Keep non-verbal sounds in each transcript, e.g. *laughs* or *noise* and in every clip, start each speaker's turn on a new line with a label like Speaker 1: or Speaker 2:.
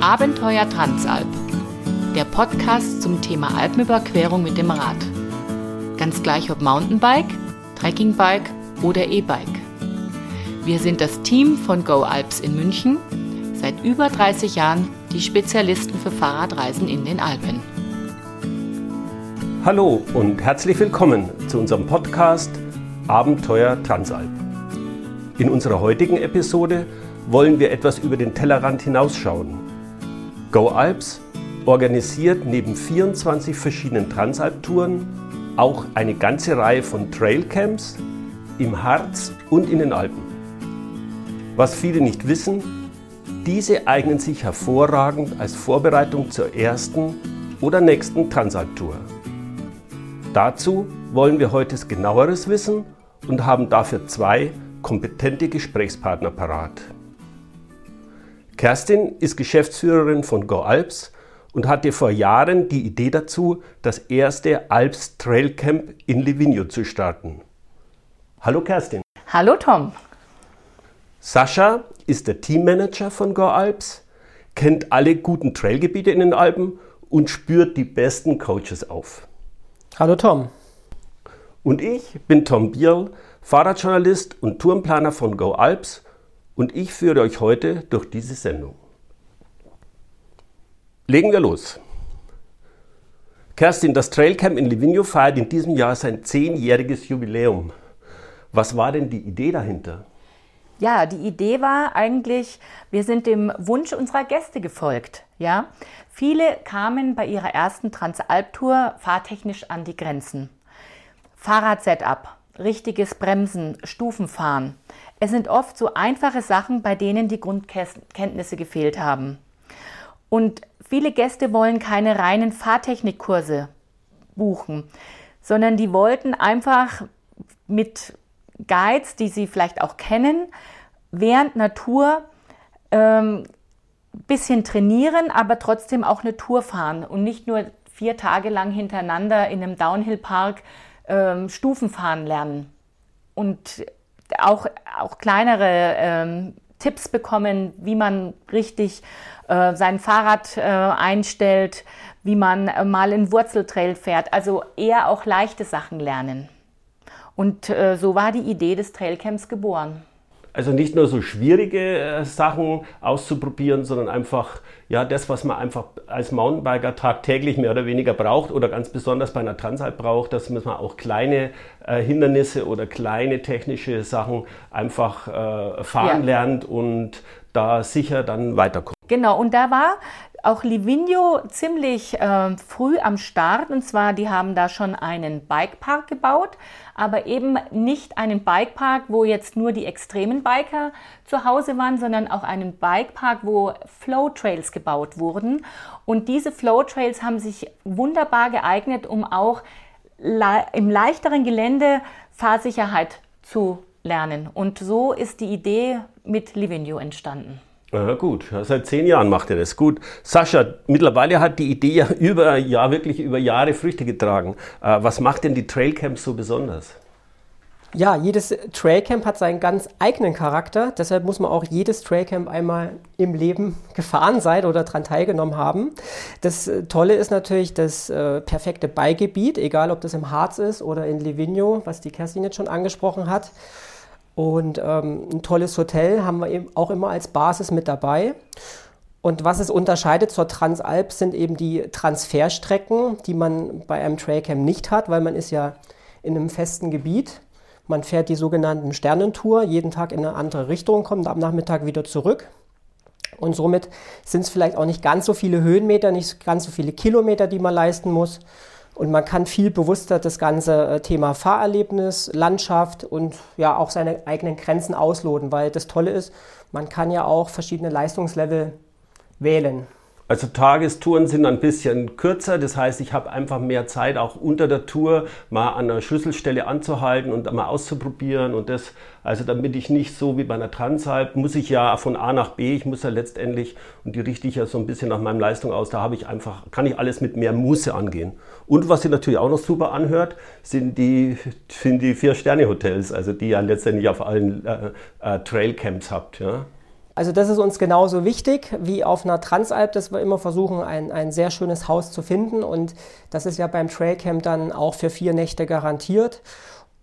Speaker 1: Abenteuer Transalp, der Podcast zum Thema Alpenüberquerung mit dem Rad. Ganz gleich ob Mountainbike, Trekkingbike oder E-Bike. Wir sind das Team von Go Alps in München, seit über 30 Jahren die Spezialisten für Fahrradreisen in den Alpen.
Speaker 2: Hallo und herzlich willkommen zu unserem Podcast Abenteuer Transalp. In unserer heutigen Episode wollen wir etwas über den Tellerrand hinausschauen. Go Alps organisiert neben 24 verschiedenen Transalp-Touren auch eine ganze Reihe von Trailcamps im Harz und in den Alpen. Was viele nicht wissen, diese eignen sich hervorragend als Vorbereitung zur ersten oder nächsten Transalp-Tour. Dazu wollen wir heute genaueres wissen und haben dafür zwei kompetente Gesprächspartner parat. Kerstin ist Geschäftsführerin von Go Alps und hatte vor Jahren die Idee dazu, das erste Alps Trail Camp in Livigno zu starten. Hallo Kerstin.
Speaker 1: Hallo Tom.
Speaker 2: Sascha ist der Teammanager von Go Alps, kennt alle guten Trailgebiete in den Alpen und spürt die besten Coaches auf.
Speaker 3: Hallo Tom.
Speaker 2: Und ich bin Tom Bierl, Fahrradjournalist und Tourenplaner von Go Alps und ich führe euch heute durch diese Sendung. Legen wir los. Kerstin, das Trailcamp in Livigno feiert in diesem Jahr sein zehnjähriges Jubiläum. Was war denn die Idee dahinter?
Speaker 1: Ja, die Idee war eigentlich, wir sind dem Wunsch unserer Gäste gefolgt. Ja, viele kamen bei ihrer ersten Transalp-Tour fahrtechnisch an die Grenzen. Fahrradsetup, richtiges Bremsen, Stufenfahren. Es sind oft so einfache Sachen, bei denen die Grundkenntnisse gefehlt haben. Und viele Gäste wollen keine reinen Fahrtechnikkurse buchen, sondern die wollten einfach mit Guides, die sie vielleicht auch kennen, während Natur ähm, bisschen trainieren, aber trotzdem auch eine Tour fahren und nicht nur vier Tage lang hintereinander in einem Downhill-Park ähm, Stufen fahren lernen. Und auch, auch kleinere ähm, Tipps bekommen, wie man richtig äh, sein Fahrrad äh, einstellt, wie man äh, mal in Wurzeltrail fährt. Also eher auch leichte Sachen lernen. Und äh, so war die Idee des Trailcamps geboren.
Speaker 2: Also nicht nur so schwierige äh, Sachen auszuprobieren, sondern einfach ja das, was man einfach als Mountainbiker tagtäglich mehr oder weniger braucht oder ganz besonders bei einer Transalp braucht, dass man auch kleine äh, Hindernisse oder kleine technische Sachen einfach äh, fahren ja. lernt und da sicher dann weiterkommt.
Speaker 1: Genau, und da war auch Livigno ziemlich äh, früh am Start. Und zwar, die haben da schon einen Bikepark gebaut, aber eben nicht einen Bikepark, wo jetzt nur die extremen Biker zu Hause waren, sondern auch einen Bikepark, wo Flow Trails gebaut wurden. Und diese Flow Trails haben sich wunderbar geeignet, um auch im leichteren Gelände Fahrsicherheit zu lernen. Und so ist die Idee mit Livigno entstanden.
Speaker 2: Ja, gut, seit zehn Jahren macht er das. Gut. Sascha, mittlerweile hat die Idee ja *laughs* über, ja, wirklich über Jahre Früchte getragen. Äh, was macht denn die Trailcamps so besonders?
Speaker 3: Ja, jedes Trailcamp hat seinen ganz eigenen Charakter. Deshalb muss man auch jedes Trailcamp einmal im Leben *laughs* gefahren sein oder daran teilgenommen haben. Das äh, Tolle ist natürlich das äh, perfekte Beigebiet, egal ob das im Harz ist oder in Livigno, was die Kerstin jetzt schon angesprochen hat. Und ähm, ein tolles Hotel haben wir eben auch immer als Basis mit dabei. Und was es unterscheidet zur Transalp sind eben die Transferstrecken, die man bei einem Trailcamp nicht hat, weil man ist ja in einem festen Gebiet. Man fährt die sogenannten Sternentour, jeden Tag in eine andere Richtung, kommt am Nachmittag wieder zurück. Und somit sind es vielleicht auch nicht ganz so viele Höhenmeter, nicht ganz so viele Kilometer, die man leisten muss, und man kann viel bewusster das ganze äh, Thema Fahrerlebnis, Landschaft und ja auch seine eigenen Grenzen ausloten, weil das Tolle ist, man kann ja auch verschiedene Leistungslevel wählen.
Speaker 2: Also Tagestouren sind ein bisschen kürzer, das heißt, ich habe einfach mehr Zeit, auch unter der Tour mal an einer Schlüsselstelle anzuhalten und mal auszuprobieren und das, also damit ich nicht so wie bei einer Transalp, muss ich ja von A nach B, ich muss ja letztendlich, und die richte ich ja so ein bisschen nach meinem Leistung aus, da habe ich einfach, kann ich alles mit mehr Muße angehen. Und was sich natürlich auch noch super anhört, sind die, sind die Vier-Sterne-Hotels, also die ihr letztendlich auf allen äh, äh, Trailcamps habt, ja.
Speaker 3: Also das ist uns genauso wichtig wie auf einer Transalp, dass wir immer versuchen, ein, ein sehr schönes Haus zu finden. Und das ist ja beim Trailcamp dann auch für vier Nächte garantiert.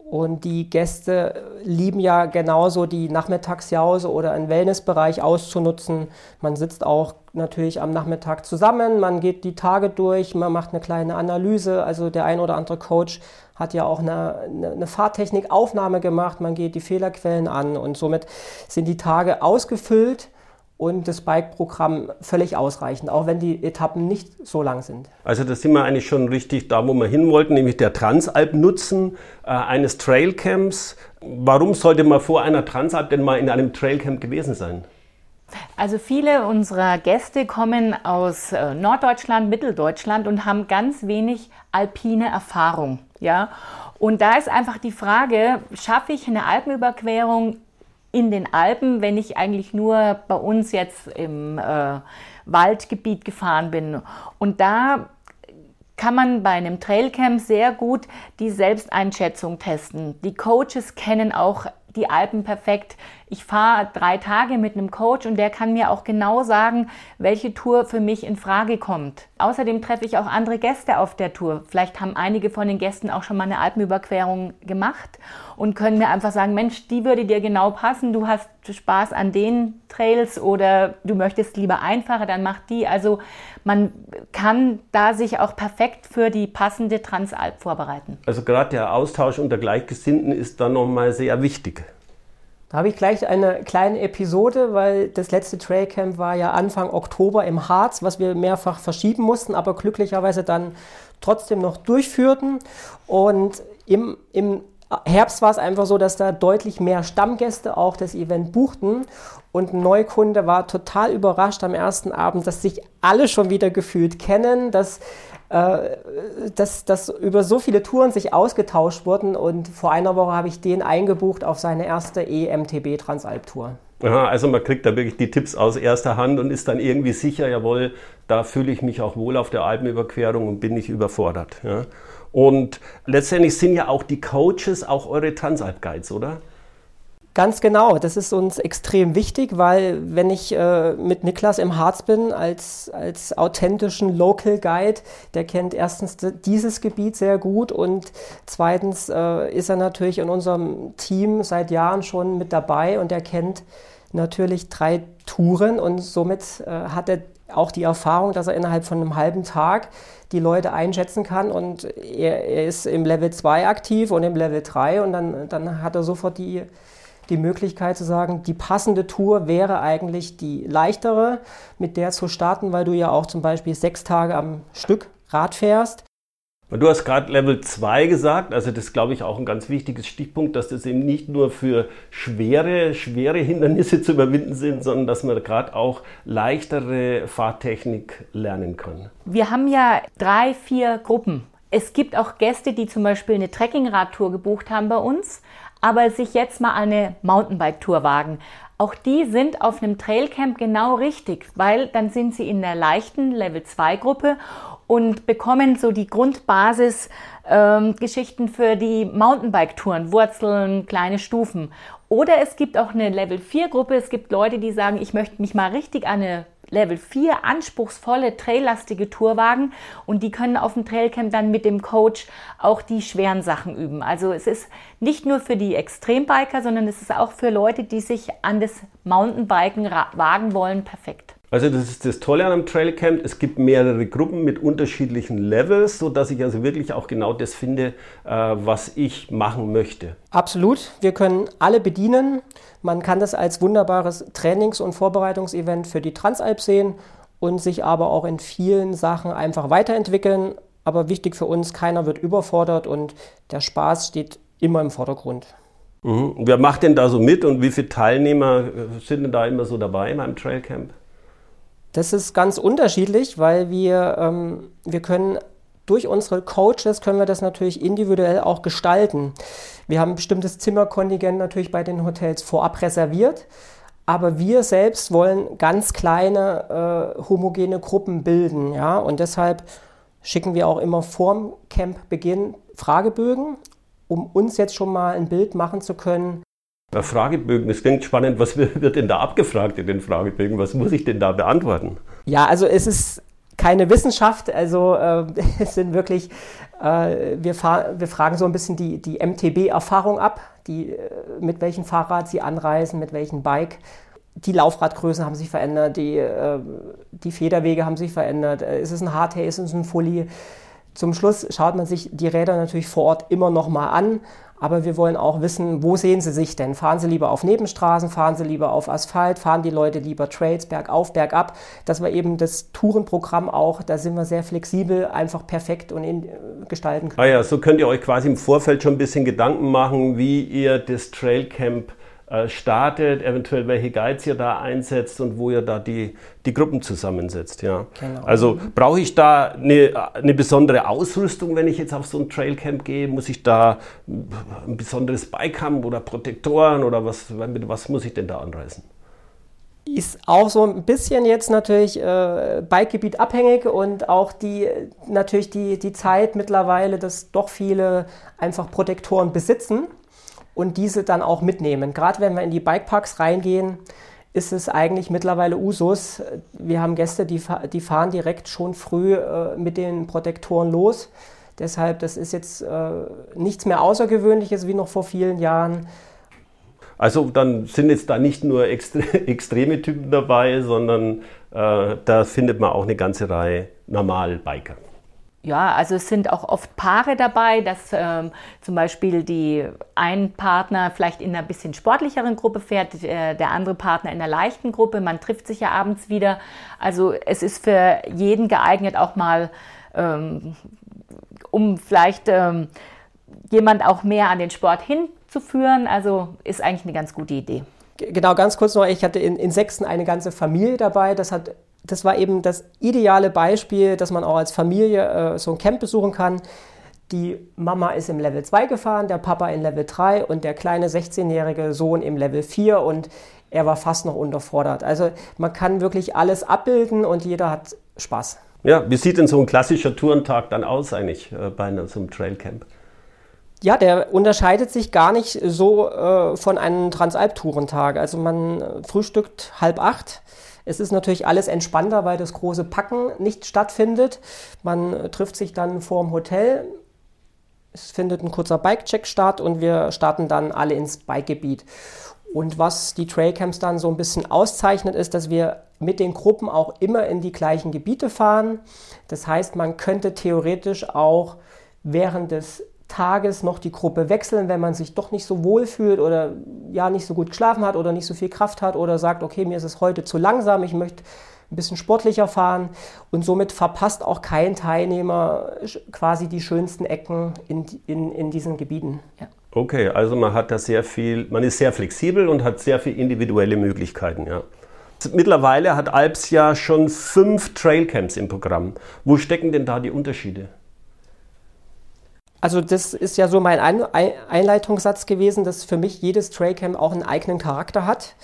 Speaker 3: Und die Gäste lieben ja genauso die Nachmittagsjause oder einen Wellnessbereich auszunutzen. Man sitzt auch natürlich am Nachmittag zusammen, man geht die Tage durch, man macht eine kleine Analyse. Also der ein oder andere Coach hat ja auch eine, eine Fahrtechnikaufnahme gemacht, man geht die Fehlerquellen an und somit sind die Tage ausgefüllt und das Bike-Programm völlig ausreichend, auch wenn die Etappen nicht so lang sind.
Speaker 2: Also da sind wir eigentlich schon richtig da, wo wir hin wollten, nämlich der Transalp-Nutzen äh, eines Trailcamps. Warum sollte man vor einer Transalp denn mal in einem Trailcamp gewesen sein?
Speaker 1: Also viele unserer Gäste kommen aus äh, Norddeutschland, Mitteldeutschland und haben ganz wenig alpine Erfahrung. Ja? Und da ist einfach die Frage, schaffe ich eine Alpenüberquerung in den Alpen, wenn ich eigentlich nur bei uns jetzt im äh, Waldgebiet gefahren bin. Und da kann man bei einem Trailcamp sehr gut die Selbsteinschätzung testen. Die Coaches kennen auch die Alpen perfekt. Ich fahre drei Tage mit einem Coach und der kann mir auch genau sagen, welche Tour für mich in Frage kommt. Außerdem treffe ich auch andere Gäste auf der Tour. Vielleicht haben einige von den Gästen auch schon mal eine Alpenüberquerung gemacht und können mir einfach sagen, Mensch, die würde dir genau passen. Du hast Spaß an den Trails oder du möchtest lieber einfacher, dann mach die. Also man kann da sich auch perfekt für die passende Transalp vorbereiten.
Speaker 2: Also gerade der Austausch unter Gleichgesinnten ist da nochmal sehr wichtig.
Speaker 3: Da habe ich gleich eine kleine Episode, weil das letzte Trailcamp war ja Anfang Oktober im Harz, was wir mehrfach verschieben mussten, aber glücklicherweise dann trotzdem noch durchführten. Und im, im Herbst war es einfach so, dass da deutlich mehr Stammgäste auch das Event buchten. Und ein Neukunde war total überrascht am ersten Abend, dass sich alle schon wieder gefühlt kennen, dass äh, dass, dass über so viele Touren sich ausgetauscht wurden und vor einer Woche habe ich den eingebucht auf seine erste EMTB Transalp-Tour.
Speaker 2: Aha, also man kriegt da wirklich die Tipps aus erster Hand und ist dann irgendwie sicher, jawohl, da fühle ich mich auch wohl auf der Alpenüberquerung und bin nicht überfordert. Ja. Und letztendlich sind ja auch die Coaches auch eure Transalp-Guides, oder?
Speaker 3: Ganz genau, das ist uns extrem wichtig, weil wenn ich äh, mit Niklas im Harz bin als, als authentischen Local Guide, der kennt erstens dieses Gebiet sehr gut und zweitens äh, ist er natürlich in unserem Team seit Jahren schon mit dabei und er kennt natürlich drei Touren und somit äh, hat er auch die Erfahrung, dass er innerhalb von einem halben Tag die Leute einschätzen kann und er, er ist im Level 2 aktiv und im Level 3 und dann, dann hat er sofort die die Möglichkeit zu sagen, die passende Tour wäre eigentlich die leichtere, mit der zu starten, weil du ja auch zum Beispiel sechs Tage am Stück Rad fährst.
Speaker 2: Du hast gerade Level 2 gesagt, also das ist, glaube ich, auch ein ganz wichtiges Stichpunkt, dass das eben nicht nur für schwere, schwere Hindernisse zu überwinden sind, sondern dass man gerade auch leichtere Fahrtechnik lernen kann.
Speaker 1: Wir haben ja drei, vier Gruppen. Es gibt auch Gäste, die zum Beispiel eine Trekkingradtour gebucht haben bei uns aber sich jetzt mal eine Mountainbike-Tour wagen. Auch die sind auf einem Trailcamp genau richtig, weil dann sind sie in der leichten Level 2 Gruppe und bekommen so die Grundbasis ähm, Geschichten für die Mountainbike-Touren, Wurzeln, kleine Stufen. Oder es gibt auch eine Level 4 Gruppe. Es gibt Leute, die sagen, ich möchte mich mal richtig an eine Level 4 anspruchsvolle, traillastige Tourwagen und die können auf dem Trailcamp dann mit dem Coach auch die schweren Sachen üben. Also es ist nicht nur für die Extrembiker, sondern es ist auch für Leute, die sich an das Mountainbiken wagen wollen, perfekt.
Speaker 2: Also das ist das Tolle an einem Trailcamp. Es gibt mehrere Gruppen mit unterschiedlichen Levels, sodass ich also wirklich auch genau das finde, äh, was ich machen möchte.
Speaker 3: Absolut. Wir können alle bedienen. Man kann das als wunderbares Trainings- und Vorbereitungsevent für die Transalp sehen und sich aber auch in vielen Sachen einfach weiterentwickeln. Aber wichtig für uns, keiner wird überfordert und der Spaß steht immer im Vordergrund.
Speaker 2: Mhm. Wer macht denn da so mit und wie viele Teilnehmer äh, sind denn da immer so dabei in einem Trailcamp?
Speaker 3: Das ist ganz unterschiedlich, weil wir, ähm, wir können durch unsere Coaches können wir das natürlich individuell auch gestalten. Wir haben ein bestimmtes Zimmerkontingent natürlich bei den Hotels vorab reserviert, aber wir selbst wollen ganz kleine äh, homogene Gruppen bilden, ja, und deshalb schicken wir auch immer vorm Campbeginn Fragebögen, um uns jetzt schon mal ein Bild machen zu können,
Speaker 2: Fragebögen, das klingt spannend. Was *laughs* wird denn da abgefragt in den Fragebögen? Was muss ich denn da beantworten?
Speaker 3: Ja, also es ist keine Wissenschaft, also äh, *laughs* es sind wirklich, äh, wir, wir, fragen so ein bisschen die, die MTB-Erfahrung ab, die, äh, mit welchem Fahrrad sie anreisen, mit welchem Bike. Die Laufradgrößen haben sich verändert, die, äh, die Federwege haben sich verändert. Äh, ist es ein Hardtail, ist es ein Fully? Zum Schluss schaut man sich die Räder natürlich vor Ort immer noch mal an aber wir wollen auch wissen, wo sehen sie sich denn? Fahren sie lieber auf Nebenstraßen, fahren sie lieber auf Asphalt, fahren die Leute lieber Trails bergauf, bergab? Dass wir eben das Tourenprogramm auch, da sind wir sehr flexibel, einfach perfekt und in, äh, gestalten können.
Speaker 2: Ah ja, so könnt ihr euch quasi im Vorfeld schon ein bisschen Gedanken machen, wie ihr das Trailcamp startet, eventuell welche Guides ihr da einsetzt und wo ihr da die, die Gruppen zusammensetzt. Ja. Genau. Also brauche ich da eine, eine besondere Ausrüstung, wenn ich jetzt auf so ein Trailcamp gehe? Muss ich da ein besonderes Bike haben oder Protektoren oder was, was muss ich denn da anreißen?
Speaker 3: ist auch so ein bisschen jetzt natürlich äh, Bikegebiet abhängig und auch die natürlich die, die Zeit mittlerweile, dass doch viele einfach Protektoren besitzen und diese dann auch mitnehmen. Gerade wenn wir in die Bikeparks reingehen, ist es eigentlich mittlerweile Usus. Wir haben Gäste, die, die fahren direkt schon früh äh, mit den Protektoren los. Deshalb, das ist jetzt äh, nichts mehr Außergewöhnliches wie noch vor vielen Jahren.
Speaker 2: Also dann sind jetzt da nicht nur extre *laughs* extreme Typen dabei, sondern äh, da findet man auch eine ganze Reihe Normal-Biker.
Speaker 1: Ja, also es sind auch oft Paare dabei, dass ähm, zum Beispiel die ein Partner vielleicht in einer bisschen sportlicheren Gruppe fährt, äh, der andere Partner in einer leichten Gruppe. Man trifft sich ja abends wieder. Also es ist für jeden geeignet, auch mal, ähm, um vielleicht ähm, jemand auch mehr an den Sport hinzuführen. Also ist eigentlich eine ganz gute Idee.
Speaker 3: Genau, ganz kurz noch, ich hatte in, in Sechsten eine ganze Familie dabei. Das hat das war eben das ideale Beispiel, dass man auch als Familie äh, so ein Camp besuchen kann. Die Mama ist im Level 2 gefahren, der Papa in Level 3 und der kleine 16-jährige Sohn im Level 4 und er war fast noch unterfordert. Also man kann wirklich alles abbilden und jeder hat Spaß.
Speaker 2: Ja, wie sieht denn so ein klassischer Tourentag dann aus eigentlich äh, bei so einem Trailcamp?
Speaker 3: Ja, der unterscheidet sich gar nicht so äh, von einem Transalp-Tourentag. Also man äh, frühstückt halb acht, es ist natürlich alles entspannter, weil das große Packen nicht stattfindet. Man trifft sich dann vor dem Hotel. Es findet ein kurzer Bike-Check statt und wir starten dann alle ins Bikegebiet. Und was die Trailcamps dann so ein bisschen auszeichnet, ist, dass wir mit den Gruppen auch immer in die gleichen Gebiete fahren. Das heißt, man könnte theoretisch auch während des Tages noch die Gruppe wechseln, wenn man sich doch nicht so wohl fühlt oder ja nicht so gut geschlafen hat oder nicht so viel Kraft hat oder sagt, okay, mir ist es heute zu langsam, ich möchte ein bisschen sportlicher fahren und somit verpasst auch kein Teilnehmer quasi die schönsten Ecken in, in, in diesen Gebieten.
Speaker 2: Ja. Okay, also man hat da sehr viel, man ist sehr flexibel und hat sehr viele individuelle Möglichkeiten, ja. Mittlerweile hat Alps ja schon fünf Trailcamps im Programm. Wo stecken denn da die Unterschiede?
Speaker 3: Also das ist ja so mein Einleitungssatz gewesen, dass für mich jedes Trailcamp auch einen eigenen Charakter hat.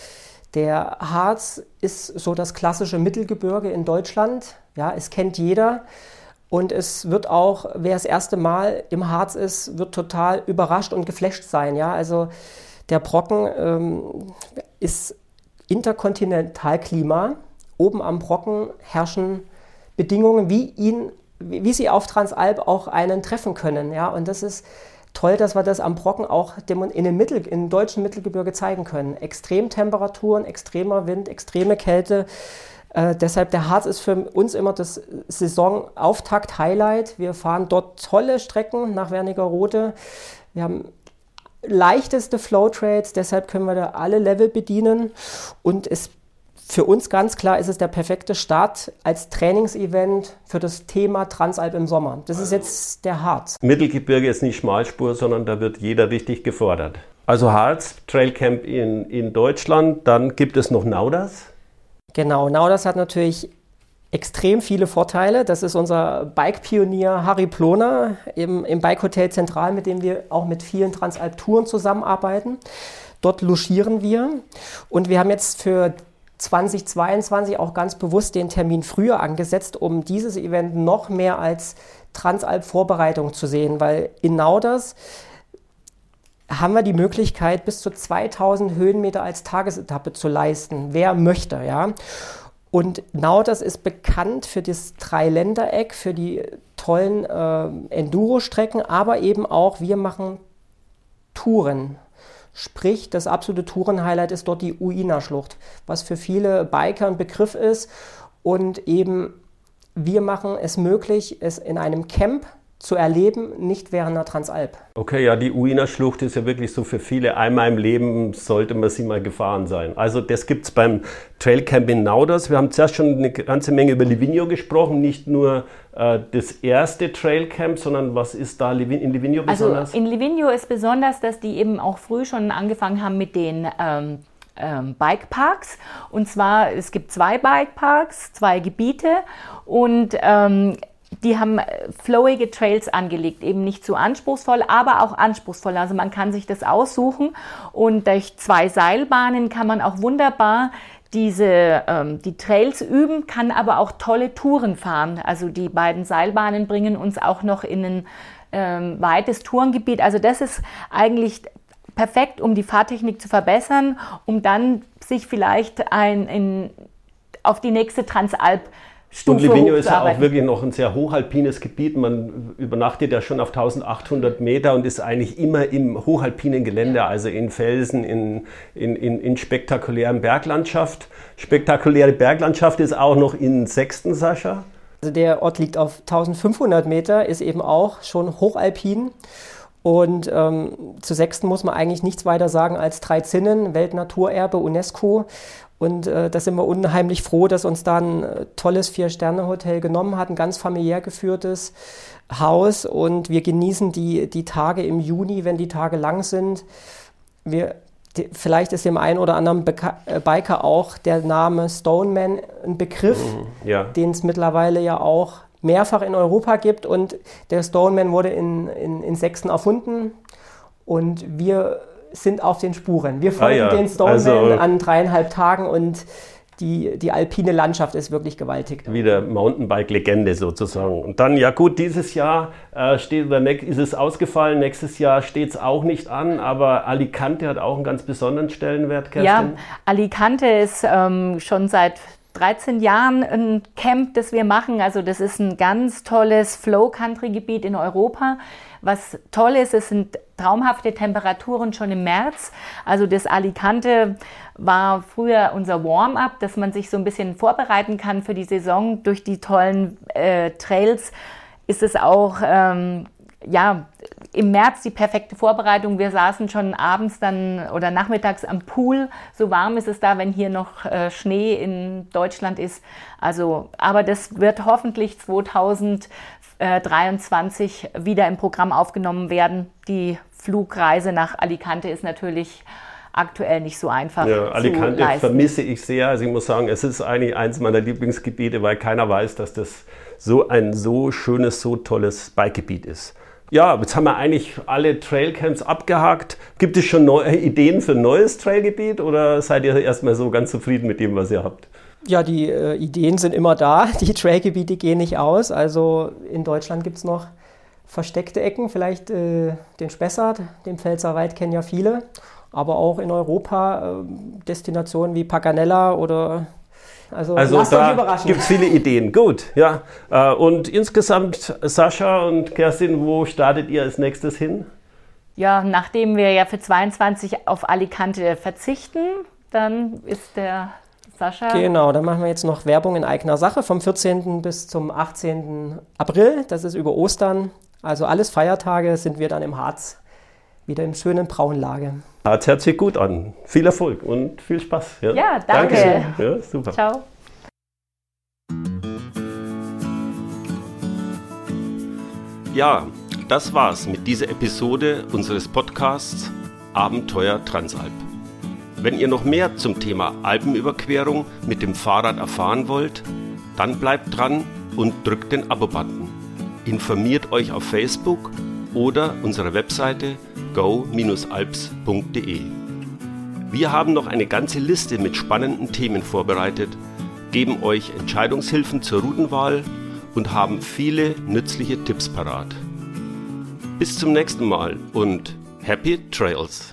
Speaker 3: Der Harz ist so das klassische Mittelgebirge in Deutschland. Ja, es kennt jeder. Und es wird auch, wer das erste Mal im Harz ist, wird total überrascht und geflasht sein. Ja, also der Brocken ähm, ist Interkontinentalklima. Oben am Brocken herrschen Bedingungen, wie ihn wie sie auf Transalp auch einen treffen können. Ja? Und das ist toll, dass wir das am Brocken auch in dem Mittel, im deutschen Mittelgebirge zeigen können. Extremtemperaturen, extremer Wind, extreme Kälte. Äh, deshalb der Harz ist für uns immer das Saisonauftakt-Highlight. Wir fahren dort tolle Strecken nach Wernigerode. Wir haben leichteste Flow Trades, deshalb können wir da alle Level bedienen und es für uns ganz klar ist es der perfekte Start als Trainingsevent für das Thema Transalp im Sommer. Das ist jetzt der Harz.
Speaker 2: Mittelgebirge ist nicht Schmalspur, sondern da wird jeder richtig gefordert. Also Harz, Trailcamp in, in Deutschland, dann gibt es noch Nauders.
Speaker 3: Genau, Nauders hat natürlich extrem viele Vorteile. Das ist unser Bike-Pionier Harry Ploner im, im Bike Hotel Zentral, mit dem wir auch mit vielen Transalp-Touren zusammenarbeiten. Dort logieren wir und wir haben jetzt für 2022 auch ganz bewusst den Termin früher angesetzt, um dieses Event noch mehr als Transalp-Vorbereitung zu sehen, weil in Nauders haben wir die Möglichkeit, bis zu 2000 Höhenmeter als Tagesetappe zu leisten. Wer möchte, ja. Und Nauders ist bekannt für das Dreiländereck, für die tollen äh, Enduro-Strecken, aber eben auch, wir machen Touren. Sprich, das absolute Touren-Highlight ist dort die Uina-Schlucht, was für viele Biker ein Begriff ist. Und eben, wir machen es möglich, es in einem Camp zu erleben, nicht während der Transalp.
Speaker 2: Okay, ja, die Uiner Schlucht ist ja wirklich so für viele einmal im Leben sollte man sie mal gefahren sein. Also das gibt es beim Trailcamp in Nauders. Wir haben zuerst schon eine ganze Menge über Livigno gesprochen, nicht nur das erste Trailcamp, sondern was ist da in Livigno
Speaker 1: also besonders? Also in Livigno ist besonders, dass die eben auch früh schon angefangen haben mit den ähm, ähm, Bikeparks. Und zwar, es gibt zwei Bikeparks, zwei Gebiete und ähm, die haben äh, flowige Trails angelegt, eben nicht zu anspruchsvoll, aber auch anspruchsvoll. Also man kann sich das aussuchen und durch zwei Seilbahnen kann man auch wunderbar diese, ähm, die Trails üben, kann aber auch tolle Touren fahren. Also die beiden Seilbahnen bringen uns auch noch in ein ähm, weites Tourengebiet. Also das ist eigentlich perfekt, um die Fahrtechnik zu verbessern, um dann sich vielleicht ein, in, auf die nächste Transalp Stufe
Speaker 2: Und Livigno ist ja auch wirklich noch ein sehr hochalpines Gebiet. Man übernachtet ja schon auf 1800 Meter und ist eigentlich immer im hochalpinen Gelände, ja. also in Felsen, in, in, in, in spektakulären Berglandschaft. Spektakuläre Berglandschaft ist auch noch in Sechsten, Sascha.
Speaker 3: Also der Ort liegt auf 1500 Meter, ist eben auch schon hochalpin. Und ähm, zu Sechsten muss man eigentlich nichts weiter sagen als drei Zinnen, Weltnaturerbe, UNESCO. Und äh, da sind wir unheimlich froh, dass uns da ein äh, tolles Vier-Sterne-Hotel genommen hat, ein ganz familiär geführtes Haus. Und wir genießen die, die Tage im Juni, wenn die Tage lang sind. Wir, die, vielleicht ist dem einen oder anderen Beka äh, Biker auch der Name Stoneman ein Begriff, mhm, ja. den es mittlerweile ja auch mehrfach in Europa gibt. Und der Stoneman wurde in, in, in Sechsten erfunden. Und wir sind auf den Spuren. Wir folgen ah, ja. den Stoneman also, an dreieinhalb Tagen und die, die alpine Landschaft ist wirklich gewaltig.
Speaker 2: Wieder Mountainbike-Legende sozusagen. Und dann, ja gut, dieses Jahr äh, steht, ist es ausgefallen, nächstes Jahr steht es auch nicht an, aber Alicante hat auch einen ganz besonderen Stellenwert,
Speaker 1: Kerstin. Ja, Alicante ist ähm, schon seit 13 Jahren ein Camp, das wir machen. Also das ist ein ganz tolles Flow-Country-Gebiet in Europa. Was toll ist, es sind traumhafte Temperaturen schon im März. Also das Alicante war früher unser Warm-up, dass man sich so ein bisschen vorbereiten kann für die Saison. Durch die tollen äh, Trails ist es auch ähm, ja, im März die perfekte Vorbereitung. Wir saßen schon abends dann oder nachmittags am Pool. So warm ist es da, wenn hier noch äh, Schnee in Deutschland ist. Also, aber das wird hoffentlich 2000 23 äh, wieder im Programm aufgenommen werden. Die Flugreise nach Alicante ist natürlich aktuell nicht so einfach. Ja,
Speaker 2: Alicante leisten. vermisse ich sehr. Also ich muss sagen, es ist eigentlich eins meiner Lieblingsgebiete, weil keiner weiß, dass das so ein so schönes, so tolles Bikegebiet ist. Ja, jetzt haben wir eigentlich alle Trailcamps abgehakt. Gibt es schon neue Ideen für ein neues Trailgebiet oder seid ihr erstmal so ganz zufrieden mit dem, was ihr habt?
Speaker 3: Ja, die äh, Ideen sind immer da. *laughs* Die Trailgebiete gehen nicht aus. Also in Deutschland gibt es noch versteckte Ecken, vielleicht äh, den Spessart, den Pfälzerwald kennen ja viele, aber auch in Europa äh, Destinationen wie Paganella oder
Speaker 2: also, also da gibt es viele Ideen. Gut, ja. Äh, und insgesamt, Sascha und Kerstin, wo startet ihr als nächstes hin?
Speaker 1: Ja, nachdem wir ja für 22 auf Alicante verzichten, dann ist der Sascha.
Speaker 3: Genau, dann machen wir jetzt noch Werbung in eigener Sache vom 14. bis zum 18. April. Das ist über Ostern. Also alles Feiertage sind wir dann im Harz wieder im schönen Braunlage.
Speaker 2: Harz hört sich gut an. Viel Erfolg und viel Spaß.
Speaker 1: Ja, ja danke.
Speaker 2: Ja, super. Ciao. Ja, das war's mit dieser Episode unseres Podcasts Abenteuer Transalp. Wenn ihr noch mehr zum Thema Alpenüberquerung mit dem Fahrrad erfahren wollt, dann bleibt dran und drückt den Abo-Button. Informiert euch auf Facebook oder unserer Webseite go-alps.de. Wir haben noch eine ganze Liste mit spannenden Themen vorbereitet, geben euch Entscheidungshilfen zur Routenwahl und haben viele nützliche Tipps parat. Bis zum nächsten Mal und Happy Trails!